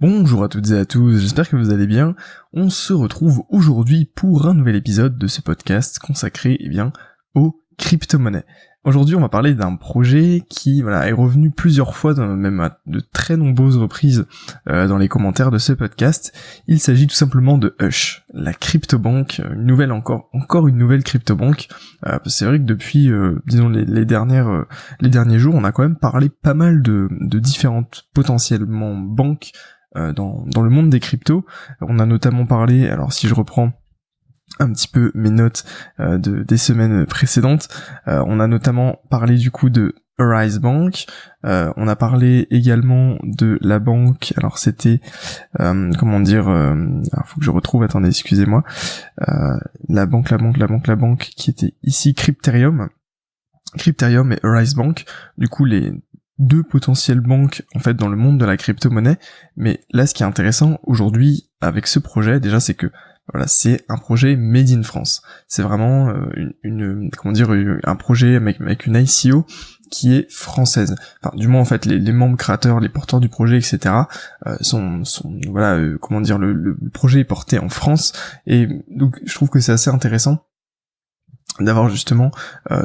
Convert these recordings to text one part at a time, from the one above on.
Bonjour à toutes et à tous, j'espère que vous allez bien. On se retrouve aujourd'hui pour un nouvel épisode de ce podcast consacré eh bien, aux crypto-monnaies. Aujourd'hui, on va parler d'un projet qui voilà est revenu plusieurs fois, même à de très nombreuses reprises euh, dans les commentaires de ce podcast. Il s'agit tout simplement de Hush, la crypto-banque, une nouvelle encore, encore une nouvelle crypto-banque. Euh, c'est vrai que depuis, euh, disons les, dernières, les derniers jours, on a quand même parlé pas mal de différentes potentiellement banques dans, dans le monde des cryptos. On a notamment parlé, alors si je reprends un petit peu mes notes euh, de, des semaines précédentes. Euh, on a notamment parlé du coup de Arise Bank. Euh, on a parlé également de la banque. Alors c'était comment dire Il faut que je retrouve. Attendez, excusez-moi. la banque, la banque, la banque, la banque qui était ici Crypterium. Crypterium et Arise Bank. Du coup les deux potentielles banques en fait dans le monde de la crypto-monnaie. Mais là, ce qui est intéressant aujourd'hui avec ce projet, déjà, c'est que voilà, c'est un projet made in France. C'est vraiment euh, une, comment dire un projet avec, avec une ICO qui est française. Enfin, du moins en fait, les, membres créateurs, les porteurs du projet, etc. Euh, sont, sont, voilà, euh, comment dire, le, projet est porté en France et donc je trouve que c'est assez intéressant d'avoir justement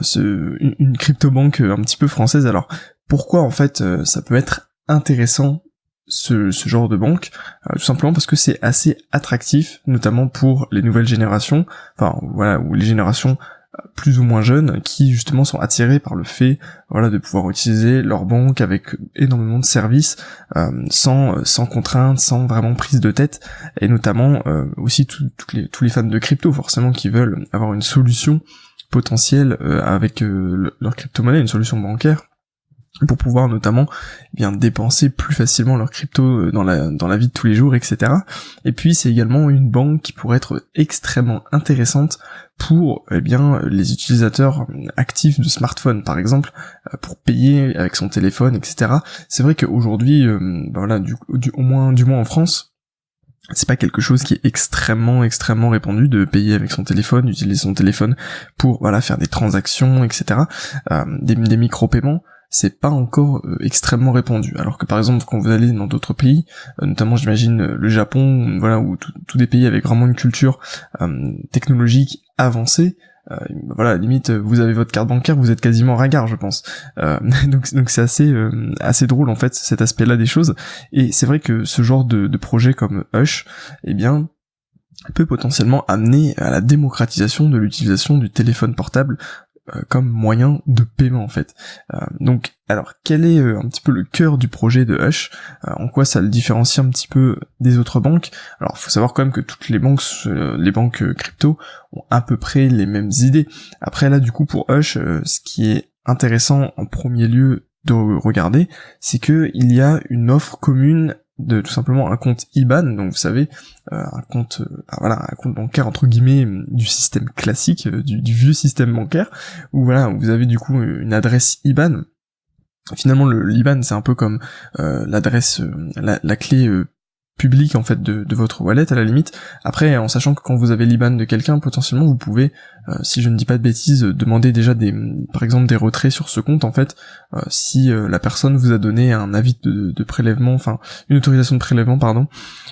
ce, une, crypto-banque un petit peu française. Alors pourquoi en fait ça peut être intéressant ce, ce, genre de banque, euh, tout simplement parce que c'est assez attractif, notamment pour les nouvelles générations, enfin voilà, ou les générations euh, plus ou moins jeunes qui justement sont attirés par le fait voilà de pouvoir utiliser leur banque avec énormément de services euh, sans sans contraintes sans vraiment prise de tête. Et notamment aussi les, tous les fans de crypto forcément qui veulent avoir une solution potentielle avec leur crypto-monnaie une solution bancaire pour pouvoir notamment eh bien dépenser plus facilement leur crypto euh, dans la dans la vie de tous les jours, etc. Et puis c'est également une banque qui pourrait être extrêmement intéressante pour eh bien les utilisateurs actifs de smartphones par exemple euh, pour payer avec son téléphone, etc. C'est vrai qu'aujourd'hui, euh, bah voilà, du, du, au moins du moins en France, c'est pas quelque chose qui est extrêmement extrêmement répandu de payer avec son téléphone, d'utiliser son téléphone pour voilà faire des transactions, etc. des, des micro-paiements c'est pas encore euh, extrêmement répandu. Alors que par exemple quand vous allez dans d'autres pays, euh, notamment j'imagine euh, le Japon, voilà, ou tous des pays avec vraiment une culture technologique avancée, voilà, limite vous avez votre carte bancaire, vous êtes quasiment ringard, je pense. donc donc c'est assez assez drôle en fait cet aspect-là des choses. Et c'est vrai que ce genre de, de projet comme Hush, eh bien peut potentiellement amener à la démocratisation de l'utilisation du téléphone portable euh, comme moyen de paiement en fait. Euh, donc alors quel est euh, un petit peu le cœur du projet de Hush? En quoi ça le différencie un petit peu des autres banques? Alors faut savoir quand même que toutes les banques, les banques crypto ont à peu près les mêmes idées. Après là du coup pour Hush, ce qui est intéressant en premier lieu de regarder, c'est que il y a une offre commune de tout simplement un compte IBAN, donc vous savez, euh, un compte, euh, bah voilà, un compte bancaire entre guillemets du système classique, euh, du, vieux système bancaire, où voilà, vous avez du coup une adresse IBAN. Finalement, le l'IBAN c'est un peu comme l'adresse, la, la, clé public en fait de, de, votre wallet à la limite. Après, en sachant que quand vous avez l'IBAN de quelqu'un, potentiellement vous pouvez, euh, si je ne dis pas de bêtises, demander déjà des, par exemple des retraits sur ce compte en fait, euh, si euh, la personne vous a donné un avis de, de prélèvement, enfin une autorisation de prélèvement, pardon.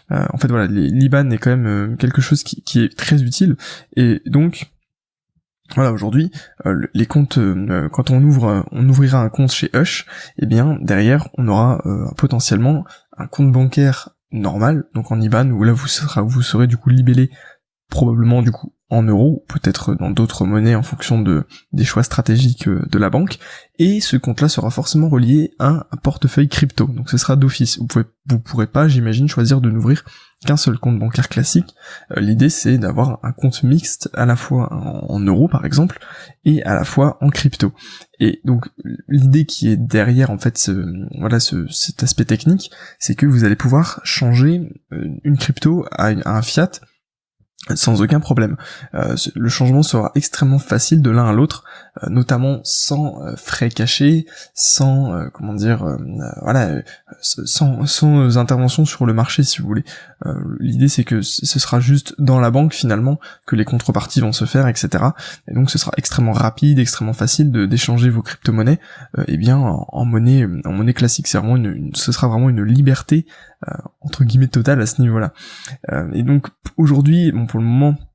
en fait voilà, l'IBAN est quand même quelque chose qui, qui, est très utile et donc voilà, aujourd'hui, les comptes, quand on ouvre, on ouvrira un compte chez Hush, et eh bien derrière, on aura potentiellement un compte bancaire normal, donc en IBAN, où là vous, vous serez du coup libellé probablement du coup en euros, peut-être dans d'autres monnaies en fonction de, des choix stratégiques euh, de la banque, et ce compte-là sera forcément relié à un portefeuille crypto, donc ce sera d'office. Vous pouvez, vous pourrez pas, j'imagine, choisir de n'ouvrir qu'un seul compte bancaire classique. Euh, l'idée c'est d'avoir un compte mixte à la fois en, euros par exemple, et à la fois en crypto. Et donc l'idée qui est derrière en fait ce, voilà ce, cet aspect technique, c'est que vous allez pouvoir changer euh, une crypto à un fiat sans aucun problème. Euh, le changement sera extrêmement facile de l'un à l'autre, euh, notamment sans euh, frais cachés, sans comment dire, voilà, sans, sans intervention sur le marché si vous voulez. L'idée c'est que ce sera juste dans la banque finalement que les contreparties vont se faire, etc. Et donc ce sera extrêmement rapide, extrêmement facile d'échanger vos crypto-monnaies, et eh bien en, monnaie en monnaie classique. C'est vraiment ce sera vraiment une liberté entre guillemets total à ce niveau-là. et donc aujourd'hui, bon pour le moment euh,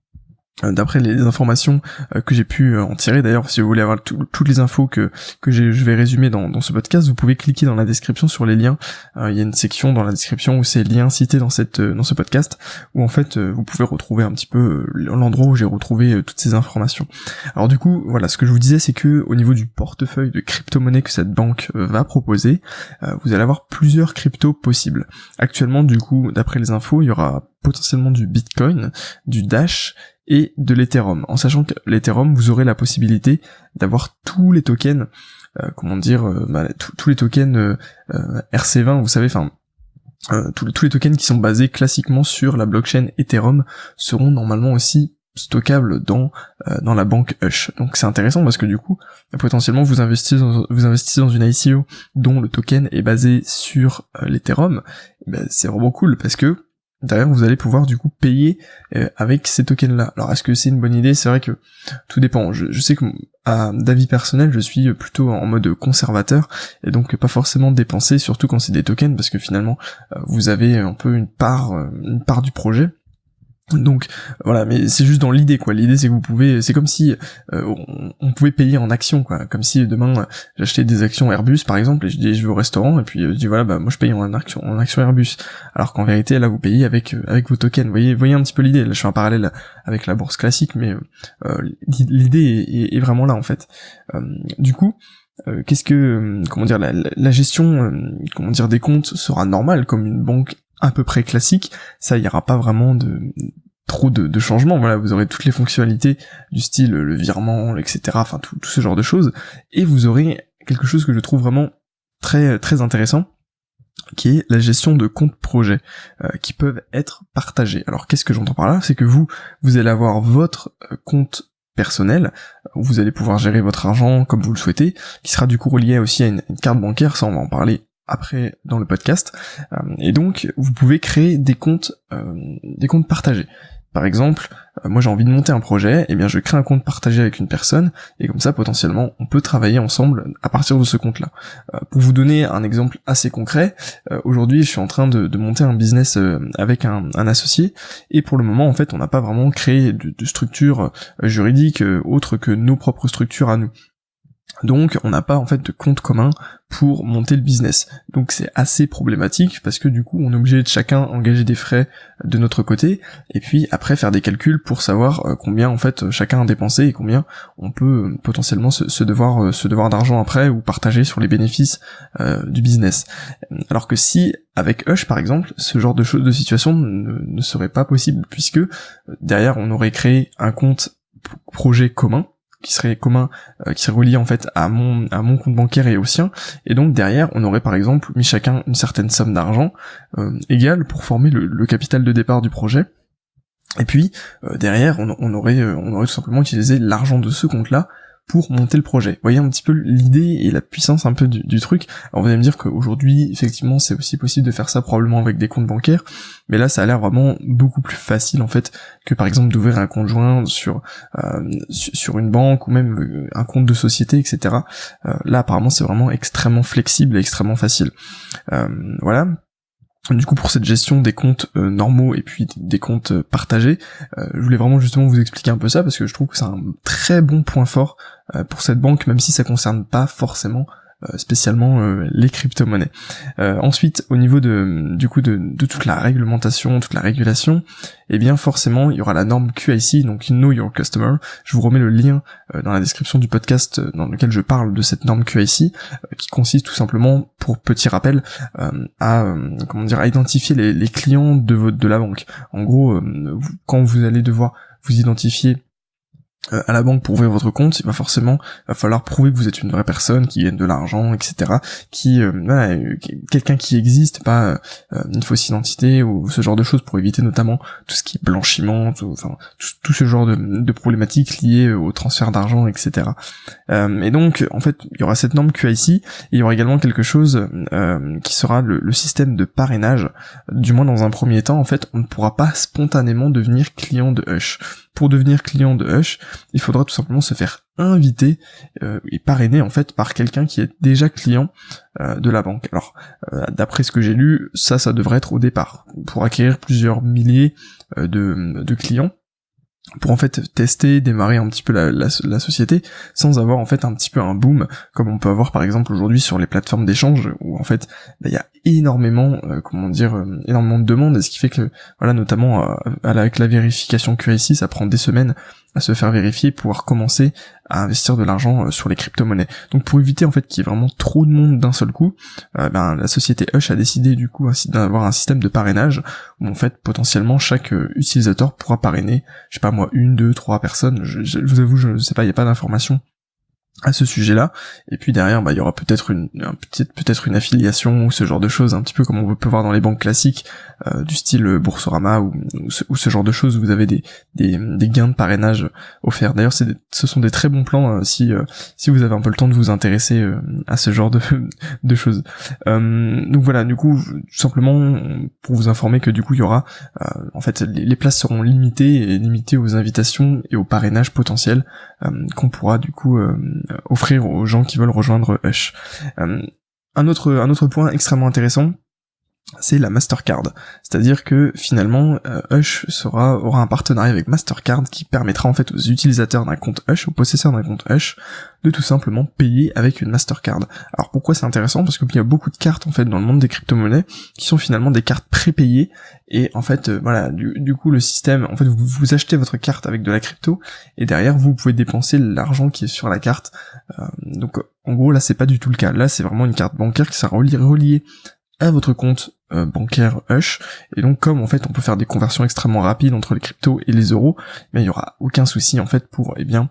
d'après les informations euh, que j'ai pu euh, en tirer d'ailleurs si vous voulez avoir toutes les infos que je vais résumer dans, ce podcast vous pouvez cliquer dans la description sur les liens. Il y a une section dans la description où c'est liens cités dans dans ce podcast où en fait vous pouvez retrouver un petit peu l'endroit où j'ai retrouvé toutes ces informations. Alors du coup voilà ce que je vous disais c'est que au niveau du portefeuille de crypto-monnaie que cette banque va proposer vous allez avoir plusieurs cryptos possibles. Actuellement du coup d'après les infos il y aura potentiellement du bitcoin du dash et de l'Ethereum. En sachant que l'Ethereum, vous aurez la possibilité d'avoir tous les tokens, euh, comment dire, euh, bah, tous les tokens euh, RC20, vous savez, enfin, tous, tous les tokens qui sont basés classiquement sur la blockchain Ethereum seront normalement aussi stockables dans dans la banque Hush. Donc c'est intéressant parce que du coup, potentiellement vous investissez dans, vous investissez dans une ICO dont le token est basé sur l'Ethereum, ben, c'est vraiment cool parce que derrière vous allez pouvoir du coup payer euh, avec ces tokens là alors est-ce que c'est une bonne idée? C'est vrai que tout dépend. Je, sais que à d'avis personnel je suis plutôt en mode conservateur et donc pas forcément dépenser surtout quand c'est des tokens parce que finalement euh, vous avez un peu une part euh, une part du projet donc voilà, mais c'est juste dans l'idée quoi. L'idée c'est que vous pouvez, c'est comme si euh, on, pouvait payer en actions quoi. Comme si demain j'achetais des actions Airbus par exemple et je dis je vais au restaurant et puis je dis voilà bah moi je paye en action en action Airbus. Alors qu'en vérité là vous payez avec euh, avec vos tokens. Vous voyez voyez un petit peu l'idée. Là je fais un parallèle avec la bourse classique, mais euh, l'idée est, vraiment là en fait. du coup. qu'est-ce que comment dire la, la gestion comment dire des comptes sera normale comme une banque à peu près classique, ça il y aura pas vraiment de trop de, changements. Voilà, vous aurez toutes les fonctionnalités du style le virement, etc. Enfin tout, ce genre de choses, et vous aurez quelque chose que je trouve vraiment très très intéressant qui est la gestion de comptes projets euh, qui peuvent être partagés. Alors qu'est-ce que j'entends par là? C'est que vous, vous allez avoir votre euh, compte personnel, où vous allez pouvoir gérer votre argent comme vous le souhaitez, qui sera du coup relié aussi à une, une carte bancaire, ça on va en parler après dans le podcast. Euh, et donc vous pouvez créer des comptes, euh, des comptes partagés. Par exemple, euh, moi j'ai envie de monter un projet, et eh bien je crée un compte partagé avec une personne, et comme ça potentiellement on peut travailler ensemble à partir de ce compte-là. pour vous donner un exemple assez concret, aujourd'hui je suis en train de, monter un business avec un, associé, et pour le moment en fait on n'a pas vraiment créé de, de structure juridique autre que nos propres structures à nous. Donc on n'a pas en fait de compte commun pour monter le business. Donc c'est assez problématique parce que du coup on est obligé de chacun engager des frais de notre côté et puis après faire des calculs pour savoir euh, combien en fait chacun a dépensé et combien on peut euh, potentiellement se, devoir euh, se devoir d'argent après ou partager sur les bénéfices du business. Alors que si avec Hush par exemple ce genre de choses de situation ne, ne serait pas possible puisque derrière on aurait créé un compte projet commun qui serait commun, euh, qui serait relié en fait à mon à mon compte bancaire et au sien, et donc derrière on aurait par exemple mis chacun une certaine somme d'argent euh, égale pour former le, capital de départ du projet. Et puis euh, derrière on, on aurait on aurait tout simplement utilisé l'argent de ce compte là pour monter le projet. Vous voyez un petit peu l'idée et la puissance un peu du, truc. Alors vous allez me dire qu'aujourd'hui, effectivement, c'est aussi possible de faire ça probablement avec des comptes bancaires, mais là, ça a l'air vraiment beaucoup plus facile en fait que par exemple d'ouvrir un compte joint sur euh, sur une banque ou même euh, un compte de société, etc. Euh, là, apparemment, c'est vraiment extrêmement flexible et extrêmement facile. voilà. Du coup, pour cette gestion des comptes euh, normaux et puis des comptes euh, partagés, euh, je voulais vraiment justement vous expliquer un peu ça parce que je trouve que c'est un très bon point fort pour cette banque, même si ça concerne pas forcément spécialement euh, les crypto-monnaies. Euh, ensuite, au niveau de du coup de, toute la réglementation, toute la régulation, eh bien forcément il y aura la norme QIC, donc Know Your Customer. Je vous remets le lien dans la description du podcast dans lequel je parle de cette norme QIC, qui consiste tout simplement, pour petit rappel, à comment dire, à identifier les, les clients de votre de la banque. En gros, quand vous allez devoir vous identifier euh, à la banque pour ouvrir votre compte, il va forcément va falloir prouver que vous êtes une vraie personne, qui gagne de l'argent, etc. Qui euh, euh, quelqu'un qui existe, pas une fausse identité ou ce genre de choses pour éviter notamment tout ce qui est blanchiment, tout, ce genre de, problématiques liées au transfert d'argent, etc. et donc en fait il y aura cette norme QIC, et il y aura également quelque chose qui sera le système de parrainage. Du moins dans un premier temps, en fait, on ne pourra pas spontanément devenir client de Hush pour devenir client de Hush, il faudra tout simplement se faire inviter et parrainer en fait par quelqu'un qui est déjà client de la banque. Alors d'après ce que j'ai lu, ça ça devrait être au départ pour acquérir plusieurs milliers de, clients pour en fait tester, démarrer un petit peu la, la, société sans avoir en fait un petit peu un boom comme on peut avoir par exemple aujourd'hui sur les plateformes d'échange où en fait bah, il y a énormément euh, comment dire euh, énormément de demandes et ce qui fait que voilà notamment euh, avec la vérification QIC ça prend des semaines à se faire vérifier, pouvoir commencer à investir de l'argent euh, sur les crypto-monnaies. Donc pour éviter en fait qu'il y ait vraiment trop de monde d'un seul coup, euh, ben, la société Hush a décidé du coup d'avoir un système de parrainage où en fait potentiellement chaque euh, utilisateur pourra parrainer, je sais pas moi, une, deux, trois personnes. Je, vous avoue, je sais pas, il n'y a pas d'informations à ce sujet-là. Et puis derrière, bah, il y aura peut-être une, peut-être une affiliation ou ce genre de choses, un petit peu comme on peut voir dans les banques classiques, euh, du style Boursorama ou, ou, ce, genre de choses où vous avez des, des, des gains de parrainage offerts. D'ailleurs, c'est ce sont des très bons plans euh, si, euh, si vous avez un peu le temps de vous intéresser à ce genre de, de choses. donc voilà, du coup, simplement pour vous informer que du coup, il y aura, en fait, les, les, places seront limitées et limitées aux invitations et aux parrainages potentiels qu'on pourra du coup euh, offrir aux gens qui veulent rejoindre Hush. Euh, un autre, un autre point extrêmement intéressant, c'est la Mastercard. C'est-à-dire que finalement, euh, Hush sera, aura un partenariat avec Mastercard qui permettra en fait aux utilisateurs d'un compte Hush, aux possesseurs d'un compte Hush, de tout simplement payer avec une Mastercard. Alors pourquoi c'est intéressant? Parce qu'il y a beaucoup de cartes en fait dans le monde des crypto-monnaies qui sont finalement des cartes prépayées et en fait euh, voilà du, coup le système en fait vous, achetez votre carte avec de la crypto et derrière vous pouvez dépenser l'argent qui est sur la carte. Euh, donc en gros là c'est pas du tout le cas. Là c'est vraiment une carte bancaire qui sera reliée à votre compte euh, bancaire Hush et donc comme en fait on peut faire des conversions extrêmement rapides entre les cryptos et les euros, mais il y aura aucun souci en fait pour eh bien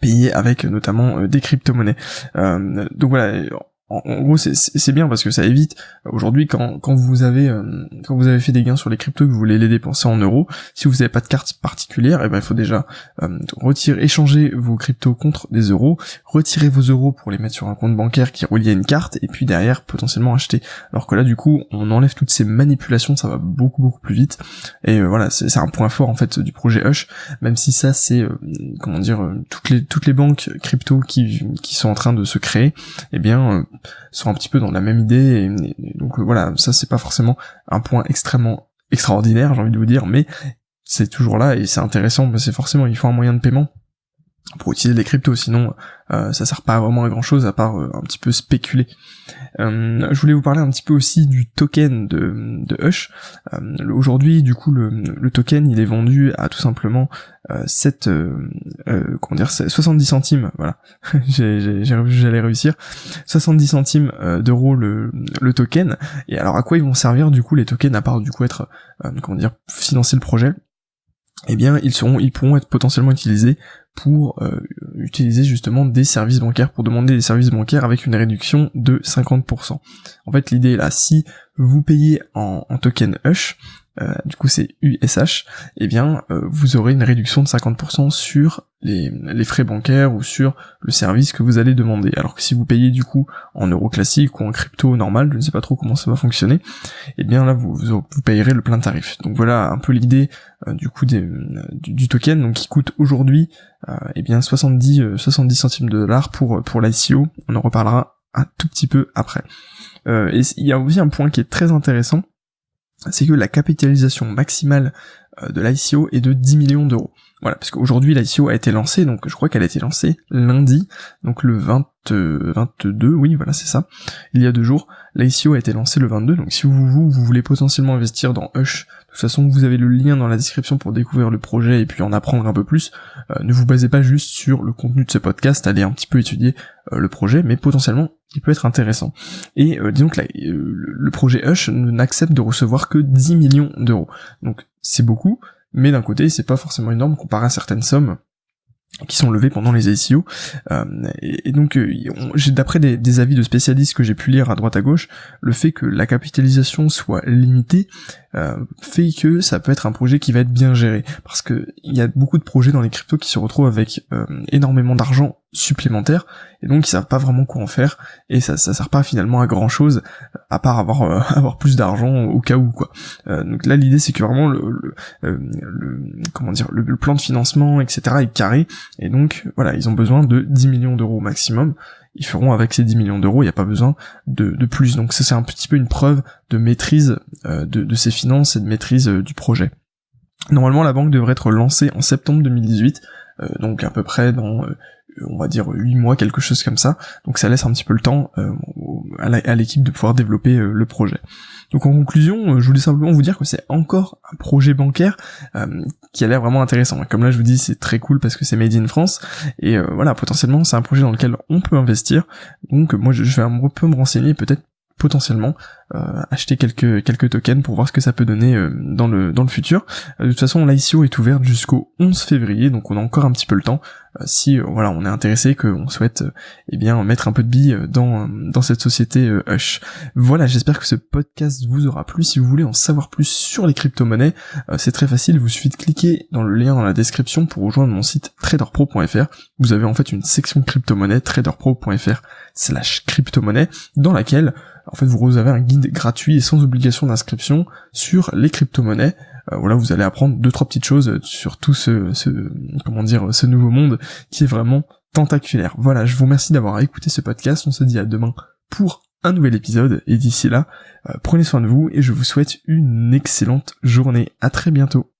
payer avec notamment euh, des crypto-monnaies. Euh, donc voilà, en, gros c'est bien parce que ça évite aujourd'hui quand, quand vous avez euh, quand vous avez fait des gains sur les cryptos que vous voulez les dépenser en euros si vous n'avez pas de carte particulière et eh ben il faut déjà euh, retirer échanger vos cryptos contre des euros retirer vos euros pour les mettre sur un compte bancaire qui est relié à une carte et puis derrière potentiellement acheter. Alors que là du coup on enlève toutes ces manipulations ça va beaucoup beaucoup plus vite. Et euh, voilà c'est un point fort en fait du projet Hush même si ça c'est comment dire toutes les toutes les banques crypto qui qui sont en train de se créer eh bien sont un petit peu dans la même idée donc euh, voilà ça c'est pas forcément un point extrêmement extraordinaire j'ai envie de vous dire mais c'est toujours là et c'est intéressant c'est forcément il faut un moyen de paiement pour utiliser les cryptos, sinon euh, ça sert pas vraiment à grand chose à part euh, un petit peu spéculer. Euh, je voulais vous parler un petit peu aussi du token de, de Hush. Aujourd'hui, du coup, le, token il est vendu à tout simplement 7, comment dire, 70 centimes. Voilà, j'allais réussir. 70 centimes d'euros le, le token. Et alors, à quoi ils vont servir du coup les tokens à part du coup être, comment dire, financer le projet? Eh bien ils seront ils pourront être potentiellement utilisés pour euh, utiliser justement des services bancaires pour demander des services bancaires avec une réduction de 50%. En fait l'idée est là si vous payez en, en token Hush euh, du coup c'est USH, eh bien euh, vous aurez une réduction de 50% sur les, frais bancaires ou sur le service que vous allez demander. Alors que si vous payez du coup en euro classique ou en crypto normal, je ne sais pas trop comment ça va fonctionner, eh bien là vous, vous, payerez le plein tarif. Donc voilà un peu l'idée euh, du coup du, token, donc qui coûte aujourd'hui eh bien 70 70 centimes de dollars pour pour l'ICO. On en reparlera un tout petit peu après. et il y a aussi un point qui est très intéressant, c'est que la capitalisation maximale euh, de l'ICO est de 10 millions d'euros. Voilà, parce qu'aujourd'hui l'ICO a été lancée, donc je crois qu'elle a été lancée lundi, donc le 20, 22, oui voilà c'est ça, il y a deux jours, l'ICO a été lancée le 22, donc si vous, vous, vous voulez potentiellement investir dans Hush, de toute façon vous avez le lien dans la description pour découvrir le projet et puis en apprendre un peu plus, euh, ne vous basez pas juste sur le contenu de ce podcast, allez un petit peu étudier euh, le projet, mais potentiellement il peut être intéressant. Et euh, disons que le projet Hush n'accepte de recevoir que 10 millions d'euros, donc c'est beaucoup, mais d'un côté c'est pas forcément énorme comparé à certaines sommes qui sont levées pendant les ICO. Euh, et, donc, euh, d'après des, avis de spécialistes que j'ai pu lire à droite à gauche, le fait que la capitalisation soit limitée fait que ça peut être un projet qui va être bien géré. Parce que il y a beaucoup de projets dans les cryptos qui se retrouvent avec énormément d'argent supplémentaire. Et donc ils savent pas vraiment quoi en faire. Et ça ça sert pas finalement à grand chose à part avoir avoir plus d'argent au cas où quoi. Donc là l'idée c'est que vraiment le, le, comment dire le, plan de financement etc est carré. Et donc voilà ils ont besoin de 10 millions d'euros maximum ils feront avec ces 10 millions d'euros, il n'y a pas besoin de, de, plus. Donc ça c'est un petit peu une preuve de maîtrise euh, de, de ces finances et de maîtrise euh, du projet. Normalement la banque devrait être lancée en septembre 2018, euh, donc à peu près dans on va dire 8 mois, quelque chose comme ça. Donc ça laisse un petit peu le temps à l'équipe de pouvoir développer le projet. Donc en conclusion, euh, je voulais simplement vous dire que c'est encore un projet bancaire euh, qui a l'air vraiment intéressant. Comme là je vous dis, c'est très cool parce que c'est made in France et euh, voilà, potentiellement c'est un projet dans lequel on peut investir. Donc moi je vais un peu me renseigner peut-être potentiellement acheter quelques quelques tokens pour voir ce que ça peut donner dans le dans le futur. De toute façon, l'ICO est ouverte jusqu'au 11 février, donc on a encore un petit peu le temps. Si voilà, on est intéressé, qu'on souhaite eh bien mettre un peu de billes dans dans cette société Hush. Voilà, j'espère que ce podcast vous aura plu. Si vous voulez en savoir plus sur les crypto-monnaies, c'est très facile. Il vous suffit de cliquer dans le lien dans la description pour rejoindre mon site traderpro.fr. Vous avez en fait une section crypto-monnaie traderpro.fr slash crypto-monnaie dans laquelle en fait vous avez un guide gratuit et sans obligation d'inscription sur les crypto-monnaies. Euh, voilà, vous allez apprendre deux trois petites choses sur tout ce, comment dire ce nouveau monde qui est vraiment tentaculaire. Voilà, je vous remercie d'avoir écouté ce podcast. On se dit à demain pour un nouvel épisode et d'ici là, euh, prenez soin de vous et je vous souhaite une excellente journée. À très bientôt.